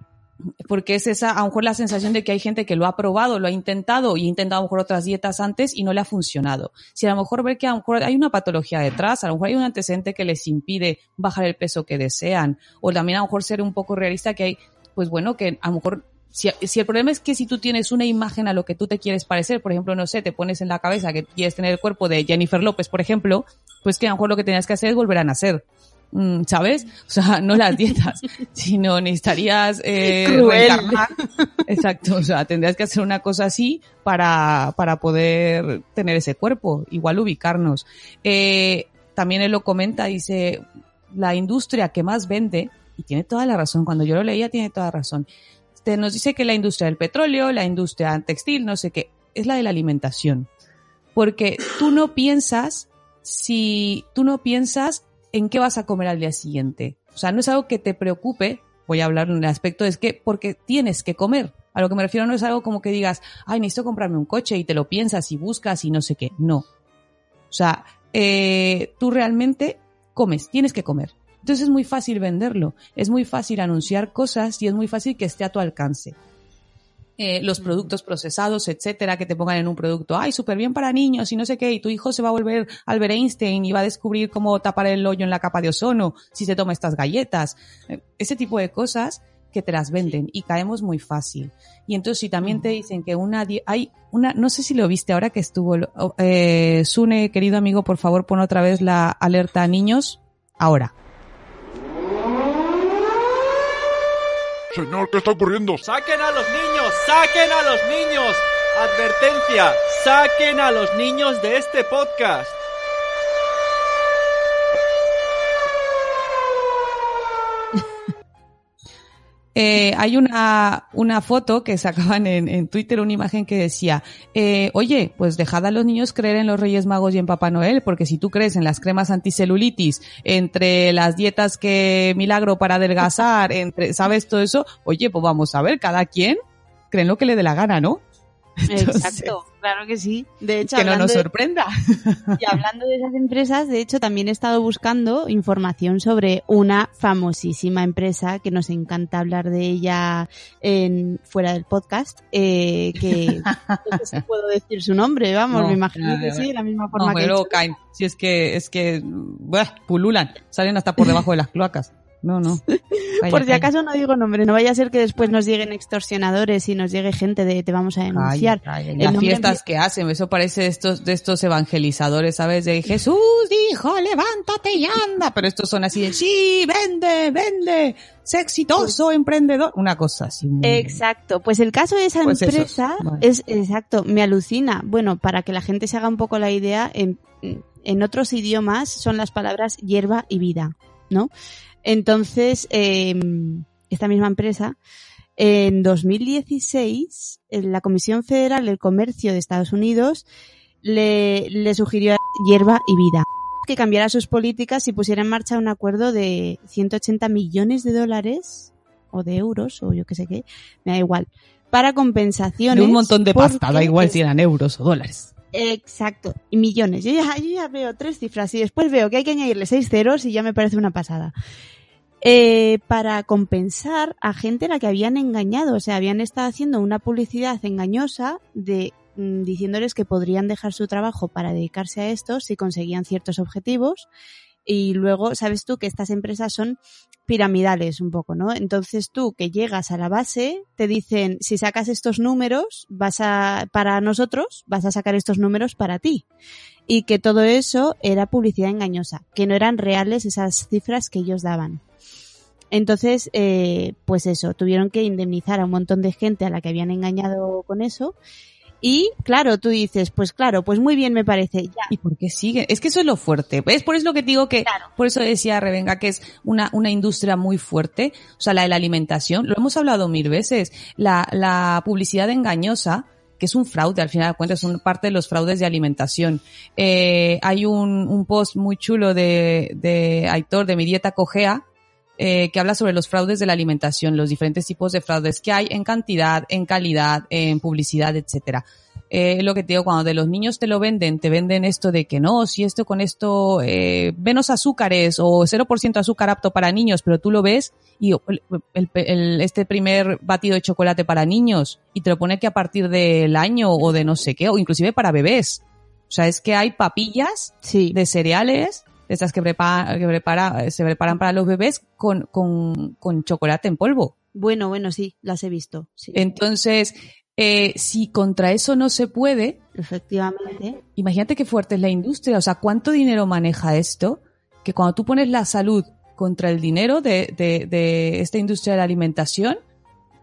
porque es esa, a lo mejor la sensación de que hay gente que lo ha probado, lo ha intentado y ha intentado a lo mejor otras dietas antes y no le ha funcionado. Si a lo mejor ver que a lo mejor hay una patología detrás, a lo mejor hay un antecedente que les impide bajar el peso que desean, o también a lo mejor ser un poco realista que hay, pues bueno, que a lo mejor si, si el problema es que si tú tienes una imagen a lo que tú te quieres parecer, por ejemplo, no sé, te pones en la cabeza que quieres tener el cuerpo de Jennifer López, por ejemplo, pues que a lo mejor lo que tenías que hacer es volver a nacer. Mm, ¿Sabes? O sea, no las dietas, sino necesitarías eh, Cruel. reencarnar. Exacto, o sea, tendrías que hacer una cosa así para, para poder tener ese cuerpo, igual ubicarnos. Eh, también él lo comenta, dice, la industria que más vende, y tiene toda la razón, cuando yo lo leía tiene toda la razón, te nos dice que la industria del petróleo, la industria textil, no sé qué, es la de la alimentación. Porque tú no piensas si tú no piensas en qué vas a comer al día siguiente. O sea, no es algo que te preocupe, voy a hablar en el aspecto, es que porque tienes que comer. A lo que me refiero no es algo como que digas, ay, necesito comprarme un coche y te lo piensas y buscas y no sé qué. No. O sea, eh, tú realmente comes, tienes que comer. Entonces es muy fácil venderlo, es muy fácil anunciar cosas y es muy fácil que esté a tu alcance. Eh, los productos procesados, etcétera, que te pongan en un producto, ay, súper bien para niños y no sé qué, y tu hijo se va a volver Albert Einstein y va a descubrir cómo tapar el hoyo en la capa de ozono si se toma estas galletas. Eh, Ese tipo de cosas que te las venden y caemos muy fácil. Y entonces si también te dicen que una, hay una, no sé si lo viste ahora que estuvo, oh, eh, Sune, querido amigo, por favor pon otra vez la alerta a niños, ahora. Señor, ¿qué está ocurriendo? ¡Saquen a los niños! ¡Saquen a los niños! Advertencia, saquen a los niños de este podcast. Eh, hay una, una foto que sacaban en, en Twitter, una imagen que decía, eh, oye, pues dejad a los niños creer en los Reyes Magos y en Papá Noel, porque si tú crees en las cremas anticelulitis, entre las dietas que milagro para adelgazar, entre, ¿sabes todo eso? Oye, pues vamos a ver, cada quien cree en lo que le dé la gana, ¿no? Entonces, Exacto, claro que sí. De hecho, que no nos de- sorprenda. Y hablando de esas empresas, de hecho, también he estado buscando información sobre una famosísima empresa que nos encanta hablar de ella en, fuera del podcast, eh, que no sé si puedo decir su nombre, vamos, No, me imagino nada, que sí, la misma No, forma que he hecho. Si es que, es que, pululan. Salen hasta por debajo de las cloacas. No, no. Por si acaso no digo nombre, no vaya a ser que después nos lleguen extorsionadores y nos llegue gente de te vamos a denunciar. Las fiestas que hacen, eso parece de estos, de estos evangelizadores, ¿sabes? De Jesús dijo, levántate y anda. Pero estos son así de, sí, vende, vende, sé exitoso, emprendedor. Una cosa así. muy- Exacto, pues el caso de esa Pues empresa vale. es exacto, me alucina. Bueno, para que la gente se haga un poco la idea, en, en otros idiomas son las palabras hierba y vida, ¿no? Entonces, eh, esta misma empresa, en 2016, en la Comisión Federal del Comercio de Estados Unidos le, le sugirió a hierba y vida que cambiara sus políticas y pusiera en marcha un acuerdo de 180 millones de dólares o de euros o yo qué sé qué, me da igual, para compensaciones. De un montón de pasta, da igual si eran euros o dólares. Exacto, y millones. Yo ya, yo ya veo tres cifras y después veo que hay que añadirle seis ceros y ya me parece una pasada. Eh, para compensar a gente a la que habían engañado, o sea, habían estado haciendo una publicidad engañosa de mm, diciéndoles que podrían dejar su trabajo para dedicarse a esto si conseguían ciertos objetivos y luego sabes tú que estas empresas son piramidales un poco, ¿no? Entonces tú que llegas a la base te dicen si sacas estos números vas a para nosotros vas a sacar estos números para ti y que todo eso era publicidad engañosa, que no eran reales esas cifras que ellos daban. Entonces, eh, pues eso, tuvieron que indemnizar a un montón de gente a la que habían engañado con eso. Y claro, tú dices, pues claro, pues muy bien me parece. Ya, ¿Y por qué sigue? Es que eso es lo fuerte. ¿Ves? Por eso es lo que te digo que, por eso decía Revenga que es una, una industria muy fuerte. O sea, la de la alimentación. Lo hemos hablado mil veces. La, la publicidad engañosa, que es un fraude, al final de cuentas, es una parte de los fraudes de alimentación. Eh, hay un, un post muy chulo de, de Aitor, de Mi Dieta Cogea, eh, que habla sobre los fraudes de la alimentación, los diferentes tipos de fraudes que hay en cantidad, en calidad, en publicidad, etcétera. Eh, lo que te digo, cuando de los niños te lo venden, te venden esto de que no, si esto con esto, eh, menos azúcares o 0% azúcar apto para niños, pero tú lo ves y el, el- el- este primer batido de chocolate para niños y te lo pone que a partir del año o de no sé qué, o inclusive para bebés. O sea, es que hay papillas sí. de cereales, estas que, prepara, que prepara, se preparan para los bebés con, con, con chocolate en polvo. Bueno, bueno, sí, las he visto. Sí, Entonces, eh, si contra eso no se puede, efectivamente. imagínate qué fuerte es la industria, o sea, cuánto dinero maneja esto, que cuando tú pones la salud contra el dinero de, de, de esta industria de la alimentación,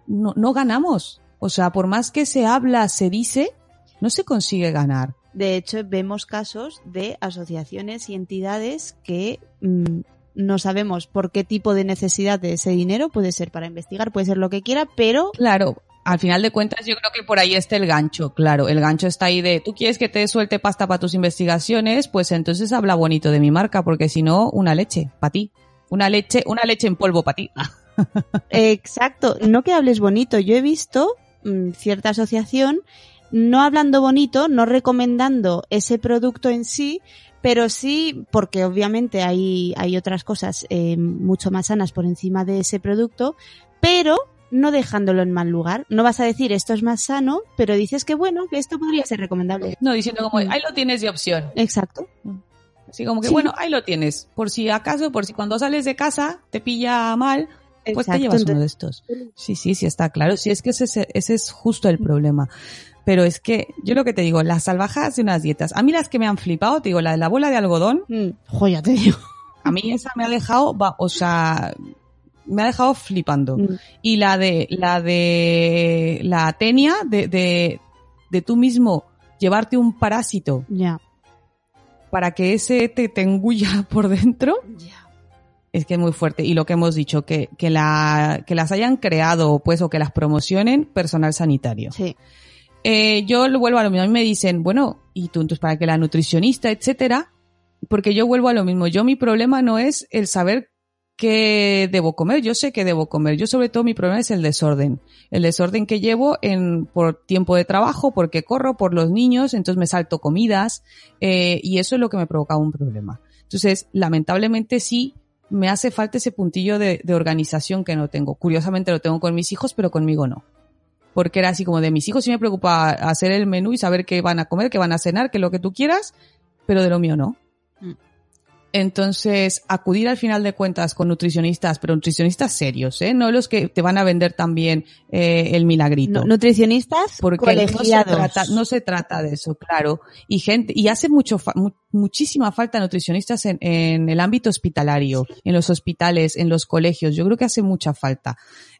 no, no ganamos. O sea, por más que se habla, se dice, no se consigue ganar. De hecho, vemos casos de asociaciones y entidades que mm, no sabemos por qué tipo de necesidad de ese dinero puede ser para investigar, puede ser lo que quiera, pero Claro, al final de cuentas yo creo que por ahí está el gancho, claro, el gancho está ahí de, tú quieres que te suelte pasta para tus investigaciones, pues entonces habla bonito de mi marca, porque si no, una leche, para ti. Una leche, una leche en polvo para ti. exacto, no que hables bonito. Yo he visto mm, cierta asociación no hablando bonito, no recomendando ese producto en sí, pero sí, porque obviamente hay, hay otras cosas eh, mucho más sanas por encima de ese producto, pero no dejándolo en mal lugar. No vas a decir esto es más sano, pero dices que bueno, que esto podría ser recomendable. No, diciendo como, ahí lo tienes de opción. Exacto. Así como que, Sí. bueno, ahí lo tienes. Por si acaso, por si cuando sales de casa te pilla mal, pues te llevas uno de estos. Sí, sí, sí, está claro. Sí, es que ese, es- ese es justo el problema. Pero es que, yo lo que te digo, las salvajadas de unas dietas. A mí las que me han flipado, te digo, la de la bola de algodón, Mm, joya, te digo. a mí esa me ha dejado, o sea, me ha dejado flipando. Mm. Y la de, la de, la tenia de, de, de tú mismo llevarte un parásito Ya. para que ese te, te engulla por dentro. Ya. Es que es muy fuerte. Y lo que hemos dicho, que, que, la, que las hayan creado, pues, o que las promocionen personal sanitario. Sí. Eh, yo lo vuelvo a lo mismo. A mí me dicen, bueno, ¿y tú entonces para que la nutricionista, etcétera? Porque yo vuelvo a lo mismo. Yo mi problema no es el saber qué debo comer. Yo sé que debo comer. Yo sobre todo mi problema es el desorden. El desorden que llevo en, por tiempo de trabajo, porque corro, por los niños, entonces me salto comidas, eh, y eso es lo que me provoca un problema. Entonces, lamentablemente sí, me hace falta ese puntillo de, de organización que no tengo. Curiosamente lo tengo con mis hijos, pero conmigo no porque era así como de mis hijos sí me preocupa hacer el menú y saber qué van a comer, qué van a cenar, qué es lo que tú quieras, pero de lo mío no. Mm. Entonces, acudir al final de cuentas con nutricionistas, pero nutricionistas serios, ¿eh? No los que te van a vender también eh, el milagrito. Nu- Nutricionistas porque no se, colegiados. trata, no se trata de eso, claro. Y gente, y hace mucho, mu- muchísima falta nutricionistas en, en el ámbito hospitalario, en los hospitales, en los colegios. Yo creo que hace mucha falta.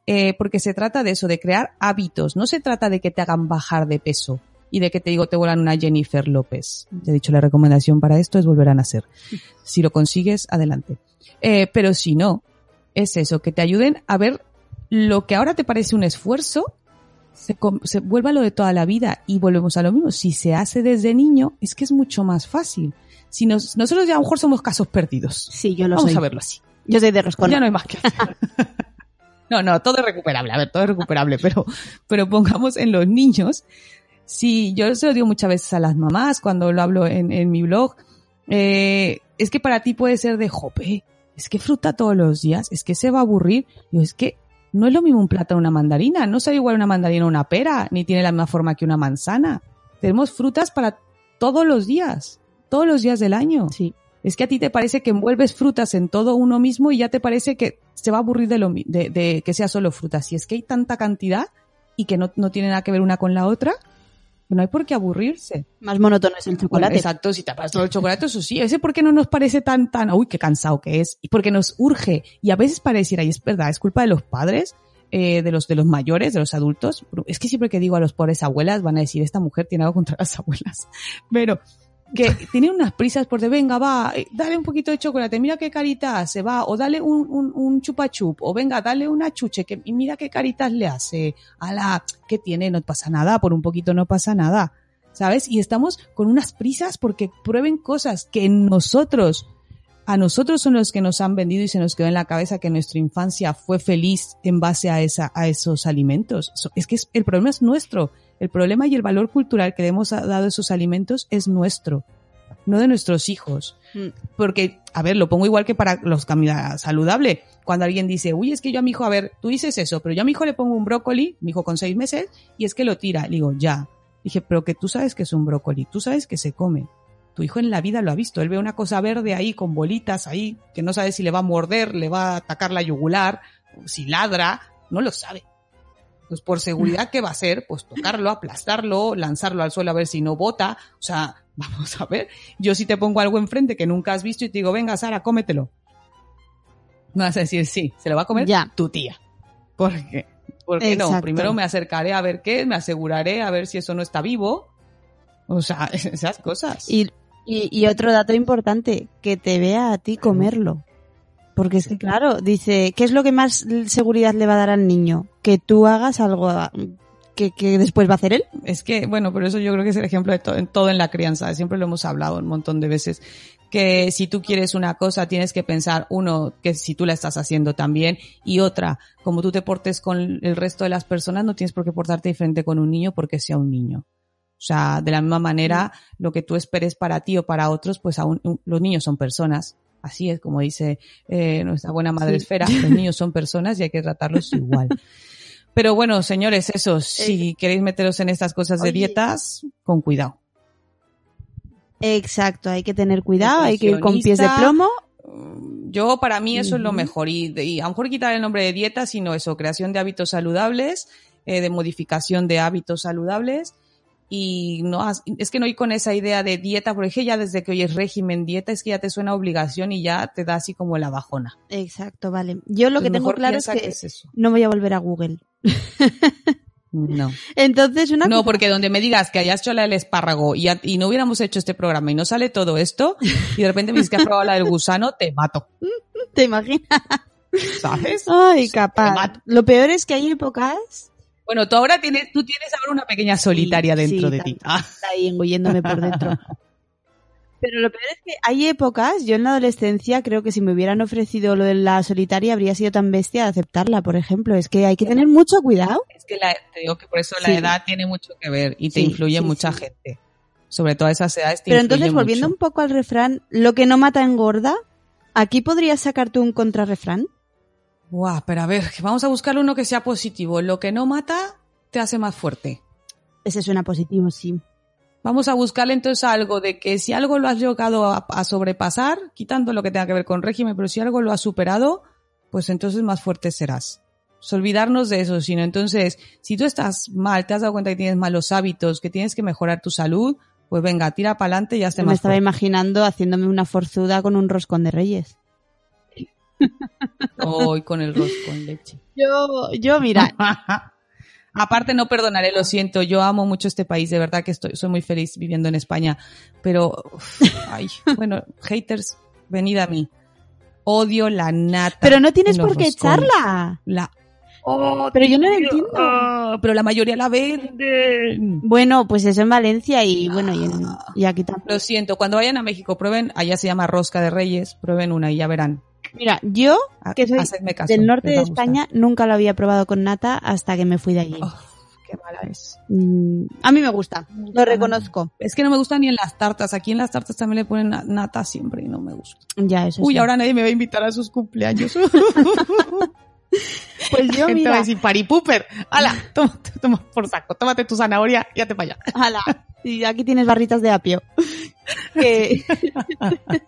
Eh, porque se trata de eso, de crear hábitos. No se trata de que te hagan bajar de peso y de que te digo te vuelan una Jennifer López. Te he dicho, la recomendación para esto es volver a nacer. Si lo consigues, adelante. Eh, pero si no, es eso, que te ayuden a ver lo que ahora te parece un esfuerzo, se, se vuelva lo de toda la vida y volvemos a lo mismo. Si se hace desde niño, es que es mucho más fácil. Si nos- nosotros ya a lo mejor somos casos perdidos. Sí, yo lo Vamos soy. a verlo así. Yo soy de roscón. Ya no hay más que hacer. No, no, todo es recuperable. A ver, todo es recuperable, pero, pero pongamos en los niños. Sí, yo se lo digo muchas veces a las mamás cuando lo hablo en, en mi blog. eh, es que para ti puede ser de jope. Es que fruta todos los días. Es que se va a aburrir. Yo, es que no es lo mismo un plátano o una mandarina. No sabe igual una mandarina o una pera, ni tiene la misma forma que una manzana. Tenemos frutas para todos los días. Todos los días del año. Sí. Es que a ti te parece que envuelves frutas en todo uno mismo y ya te parece que se va a aburrir de, lo, de, de que sea solo frutas. Y es que hay tanta cantidad y que no, no tiene nada que ver una con la otra, que no hay por qué aburrirse. Más monótono es el chocolate. Exacto, si tapas todo el chocolate, eso sí. Ese por qué no nos parece tan, tan, uy, qué cansado que es. Y porque nos urge. Y a veces pareciera, y es verdad, es culpa de los padres, eh, de los, de los mayores, de los adultos. Es que siempre que digo a los pobres abuelas, van a decir, esta mujer tiene algo contra las abuelas. Pero, que tienen unas prisas por de venga, va, eh, dale un poquito de chocolate, mira qué carita hace, va, o dale un, un, un chupa chup, o venga, dale una chuche, que, y mira qué caritas le hace, ala, ¿qué tiene? No pasa nada, por un poquito no pasa nada, ¿sabes? Y estamos con unas prisas porque prueben cosas que nosotros, a nosotros son los que nos han vendido y se nos quedó en la cabeza que nuestra infancia fue feliz en base a esa, a esos alimentos. Es que es- el problema es nuestro. El problema y el valor cultural que le hemos dado a esos alimentos es nuestro, no de nuestros hijos. Mm. Porque, a ver, lo pongo igual que para los comida saludable. Cuando alguien dice, uy, es que yo a mi hijo, a ver, tú dices eso, pero yo a mi hijo le pongo un brócoli, mi hijo con seis meses, y es que lo tira. Le digo, ya. Dije, pero que tú sabes que es un brócoli, tú sabes que se come. Tu hijo en la vida lo ha visto. Él ve una cosa verde ahí con bolitas ahí, que no sabe si le va a morder, le va a atacar la yugular, si ladra, no lo sabe. Pues por seguridad, ¿qué va a hacer? Pues tocarlo, aplastarlo, lanzarlo al suelo a ver si no bota. O sea, vamos a ver. Yo si te pongo algo enfrente que nunca has visto y te digo, venga, Sara, cómetelo. Me vas a decir, sí, se lo va a comer Ya. tu tía. ¿Por qué? Porque no, Exacto. primero me acercaré a ver qué me aseguraré a ver si eso no está vivo. O sea, esas cosas. Y, y, y otro dato importante, que te vea a ti comerlo. Porque es que, claro, dice, ¿qué es lo que más seguridad le va a dar al niño? Que tú hagas algo a- que, que después va a hacer él. Es que, bueno, por eso yo creo que es el ejemplo de to- en todo en la crianza. Siempre lo hemos hablado un montón de veces. Que si tú quieres una cosa, tienes que pensar, uno, que si tú la estás haciendo también, y otra, como tú te portes con el resto de las personas, no tienes por qué portarte diferente con un niño porque sea un niño. O sea, de la misma manera, lo que tú esperes para ti o para otros, pues aún, los niños son personas. Así es, como dice eh, nuestra buena madre Sí. esfera, los niños son personas y hay que tratarlos igual. Pero bueno, señores, eso, si queréis meteros en estas cosas de Oye. dietas, con cuidado. Exacto, hay que tener cuidado, hay que ir con pies de plomo. Mm, Yo, para mí, eso es lo mejor. Y, y a lo mejor quitar el nombre de dieta, sino eso, creación de hábitos saludables, eh, de modificación de hábitos saludables. Y no, es que no ir con esa idea de dieta, porque es que ya desde que oyes régimen, dieta, es que ya te suena obligación y ya te da así como la bajona. Exacto, vale. Yo lo que tengo claro es que es eso. no voy a volver a Google. No. Entonces, una No, porque donde me digas que hayas hecho la del espárrago y, a- y no hubiéramos hecho este programa y no sale todo esto, y de repente me dices que has probado la del gusano, te mato. ¿Te imaginas? ¿Sabes? Ay, capaz. Lo peor es que hay épocas Bueno, tú ahora tienes, tú tienes ahora una pequeña solitaria Sí, dentro sí, de ti. Ah, está ahí engulléndome por dentro. Pero lo peor es que hay épocas, yo en la adolescencia creo que si me hubieran ofrecido lo de la solitaria habría sido tan bestia de aceptarla, por ejemplo. Es que hay que tener mucho cuidado. es que la- te digo que por eso Sí. la edad tiene mucho que ver y te influye mucha gente. Sobre todo a esas edades te Pero entonces, volviendo un poco al refrán, lo que no mata engorda, ¿aquí podrías sacar tú un contrarrefrán? Buah, pero a ver, vamos a buscar uno que sea positivo. Lo que no mata te hace más fuerte. Ese suena positivo, sí. Vamos a buscarle entonces algo de que si algo lo has llegado a, a sobrepasar, quitando lo que tenga que ver con régimen, pero si algo lo has superado, pues entonces más fuerte serás. Pues olvidarnos de eso, sino entonces, si tú estás mal, te has dado cuenta que tienes malos hábitos, que tienes que mejorar tu salud, pues venga, tira para adelante y hazte me más estaba fuerte. imaginando haciéndome una forzuda con un roscón de reyes. Hoy con el rosco con leche. Yo, yo, mira, Aparte, no perdonaré, lo siento, yo amo mucho este país, de verdad que estoy, soy muy feliz viviendo en España, pero, uf, ay, bueno, haters, venid a mí. Odio la nata. pero no tienes por qué roscones. echarla. La, Pero yo no lo entiendo. Ah, pero la mayoría la venden. Bueno, pues eso en Valencia y bueno, y, en- y aquí también. Lo siento, cuando vayan a México, prueben, allá se llama rosca de reyes, prueben una y ya verán. Mira, yo, que soy caso, del norte de. España, nunca lo había probado con nata hasta que me fui de allí. Oh, qué mala es. Mm, a mí me gusta, lo reconozco. Es que no me gusta ni en las tartas. Aquí en las tartas también le ponen na- nata siempre y no me gusta. Ya, eso Uy, sí. ahora nadie me va a invitar a sus cumpleaños. Pues yo, Gente va a mira, decir, paripuper. ¡Hala! Toma, toma por saco. Tómate tu zanahoria y ya te vaya. ala, y aquí tienes barritas de apio. Que-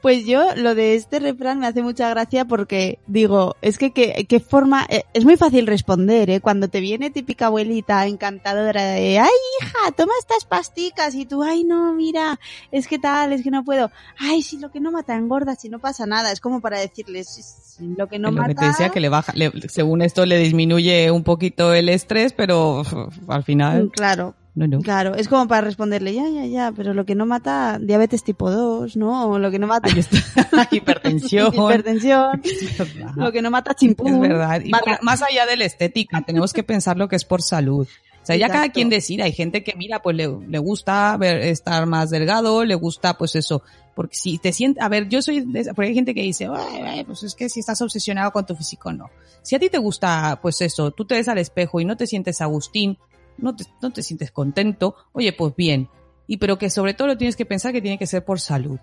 pues yo, lo de este refrán me hace mucha gracia porque digo, es que qué, forma, eh, es muy fácil responder, ¿eh? Cuando te viene típica abuelita encantadora de, ay hija, toma estas pasticas y tú, ay no, mira, es que tal, es que no puedo. Ay, si lo que no mata engorda, si no pasa nada, es como para decirles, "Si- si lo que no lo mata... que te decía que le baja, le- según esto le disminuye un poquito el estrés, pero al final, Claro, no, no. claro, es como para responderle, ya, ya, ya, pero lo que no mata, diabetes tipo 2, ¿no? O lo que no mata, Ahí está. Hipertensión. hipertensión, lo que no mata chimpún. Es verdad. Y Mata- por- más allá de la estética, tenemos que pensar lo que es por salud. O sea, ya cada quien decida. Hay gente que, mira, pues le, le gusta ver, estar más delgado, le gusta, pues eso. Porque si te sientes, a ver, yo soy, de esa- porque hay gente que dice, "Ay, ay, pues es que si estás obsesionado con tu físico, no. Si a ti te gusta, pues eso, tú te ves al espejo y no te sientes Agustín, no te, no te sientes contento, oye, pues bien. Y pero que sobre todo lo tienes que pensar que tiene que ser por salud.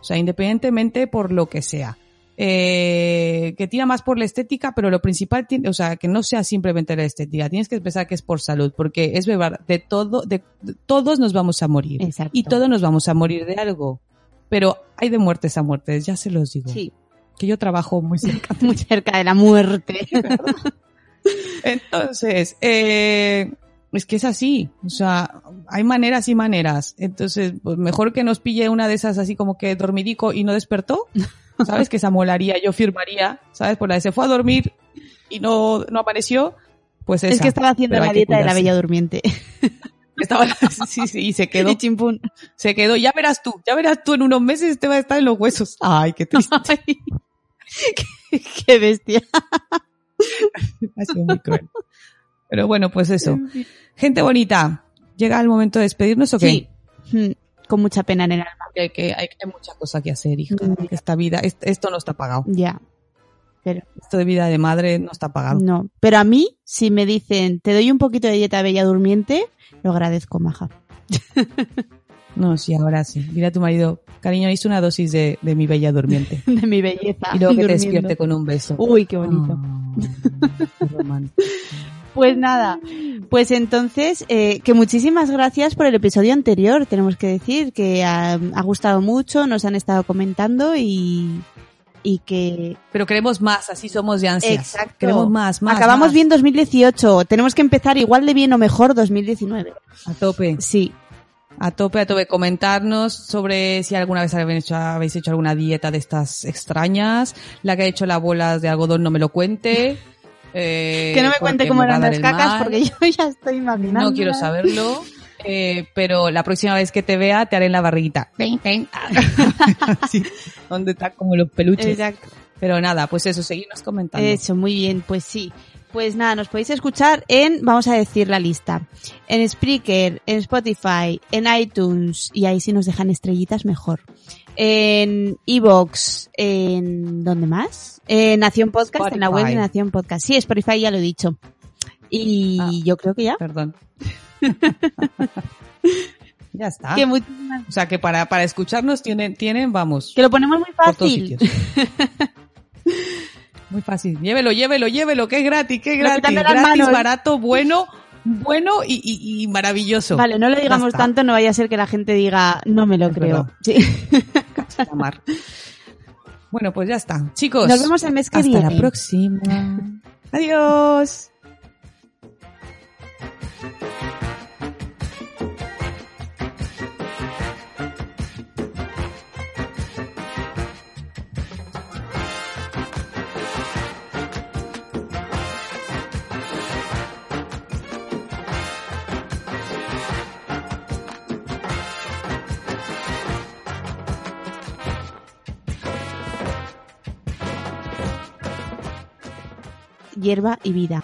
O sea, independientemente por lo que sea. Eh, que tira más por la estética, pero lo principal, tiene- o sea, que no sea simplemente la estética. Tienes que pensar que es por salud, porque es verdad, de todo, de, de- todos nos vamos a morir. Exacto. Y todos nos vamos a morir de algo. Pero hay de muertes a muertes, ya se los digo. Sí, Que yo trabajo muy cerca. muy cerca de la muerte. Entonces, eh, es que es así. O sea, hay maneras y maneras. Entonces, pues mejor que nos pille una de esas así como que dormidico y no despertó. ¿Sabes? Que esa molaría, yo firmaría. ¿Sabes? Por la de se fue a dormir y no, no apareció. Pues esa. es que estaba haciendo Pero la dieta de la bella durmiente. Estaba, sí, sí, y se quedó. Y chimpún. Se quedó. Ya verás tú, ya verás tú en unos meses te va a estar en los huesos. Ay, qué triste. Ay, qué, qué bestia. ha sido muy cruel. Pero bueno, pues eso. Gente bonita, ¿llega el momento de despedirnos o qué? Sí. Mm, Con mucha pena en el alma. Que hay, que, hay, hay mucha cosa que hacer, hija. Mm. Esta vida, est- esto no está pagado. Ya. Pero Esto de vida de madre no está pagado. no. Pero a mí, si me dicen, te doy un poquito de dieta bella durmiente, lo agradezco, maja. No, sí, ahora sí. Dile a tu marido, cariño, hice una dosis de, de mi bella durmiente. De mi belleza. Y luego que te despierte con un beso. Uy, qué bonito. Ah, qué. Pues nada, pues entonces, eh, que muchísimas gracias por el episodio anterior, tenemos que decir que ha, ha gustado mucho, nos han estado comentando y, y que... Pero queremos más, así somos de ansias. Exacto. Queremos más, más. Acabamos más. bien 2018, tenemos que empezar igual de bien o mejor 2019. A tope. Sí, A tope, a tope. Comentarnos sobre si alguna vez habéis hecho, habéis hecho alguna dieta de estas extrañas. La que ha hecho las bolas de algodón no me lo cuente. Eh, que no me porque cuente cómo eran las cacas porque yo ya estoy imaginando. No quiero saberlo. Eh, pero la próxima vez que te vea te haré en la barriguita. Pen, pen. Así, donde está como los peluches. Exacto. Pero nada, pues eso, seguimos comentando. Eso, muy bien, pues sí. Pues nada, nos podéis escuchar en, vamos a decir la lista, en Spreaker, en Spotify, en iTunes, y ahí si nos dejan estrellitas mejor. En Evox, en, ¿dónde más? En Nación Podcast, en la web de. Nación Podcast. Sí, Spotify ya lo he dicho. Y Ah. yo creo que ya. Perdón. ya está. Que, O sea que para, para escucharnos tienen, tienen, vamos, que lo ponemos muy fácil. Muy fácil. Llévelo, llévelo, llévelo, que es gratis, que es gratis. Gratis, manos. barato, bueno, bueno y, y- y maravilloso. Vale, no lo digamos tanto, no vaya a ser que la gente diga, no me lo Es creo. Sí. Bueno, pues ya está. Chicos. Nos vemos el mes que hasta viene. la próxima. Adiós. Hierba y vida.